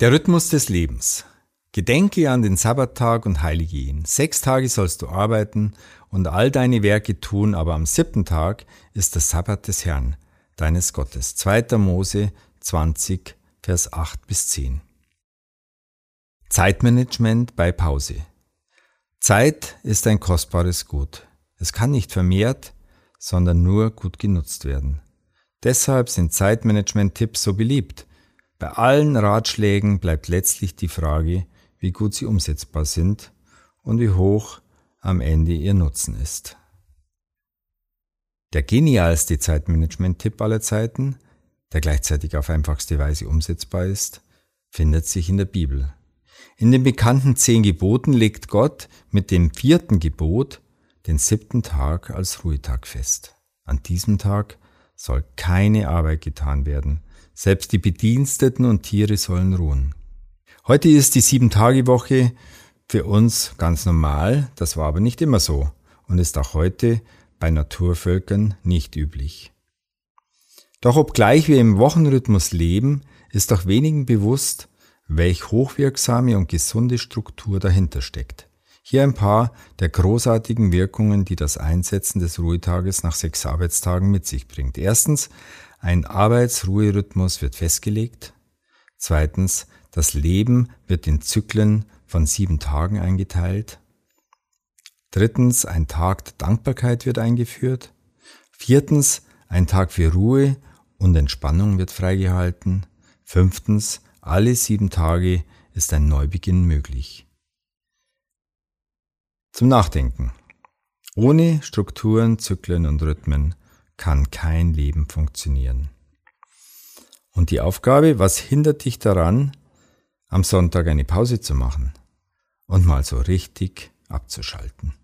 Der Rhythmus des Lebens. Gedenke an den Sabbattag und heilige ihn. Sechs Tage sollst du arbeiten und all deine Werke tun, aber am siebten Tag ist der Sabbat des Herrn, deines Gottes. 2. Mose 20, Vers 8 bis 10. Zeitmanagement bei Pause. Zeit ist ein kostbares Gut. Es kann nicht vermehrt, sondern nur gut genutzt werden. Deshalb sind Zeitmanagement-Tipps so beliebt. Bei allen Ratschlägen bleibt letztlich die Frage, wie gut sie umsetzbar sind und wie hoch am Ende ihr Nutzen ist. Der genialste Zeitmanagement-Tipp aller Zeiten, der gleichzeitig auf einfachste Weise umsetzbar ist, findet sich in der Bibel. In den bekannten zehn Geboten legt Gott mit dem vierten Gebot den siebten Tag als Ruhetag fest. An diesem Tag soll keine Arbeit getan werden, selbst die Bediensteten und Tiere sollen ruhen. Heute ist die Sieben-Tage-Woche für uns ganz normal, das war aber nicht immer so und ist auch heute bei Naturvölkern nicht üblich. Doch obgleich wir im Wochenrhythmus leben, ist auch wenigen bewusst, welch hochwirksame und gesunde Struktur dahinter steckt. Hier ein paar der großartigen Wirkungen, die das Einsetzen des Ruhetages nach sechs Arbeitstagen mit sich bringt. Erstens, ein Arbeitsruherhythmus wird festgelegt. Zweitens, das Leben wird in Zyklen von sieben Tagen eingeteilt. Drittens, ein Tag der Dankbarkeit wird eingeführt. Viertens, ein Tag für Ruhe und Entspannung wird freigehalten. Fünftens, alle sieben Tage ist ein Neubeginn möglich. Zum Nachdenken. Ohne Strukturen, Zyklen und Rhythmen kann kein Leben funktionieren. Und die Aufgabe, was hindert dich daran, am Sonntag eine Pause zu machen und mal so richtig abzuschalten?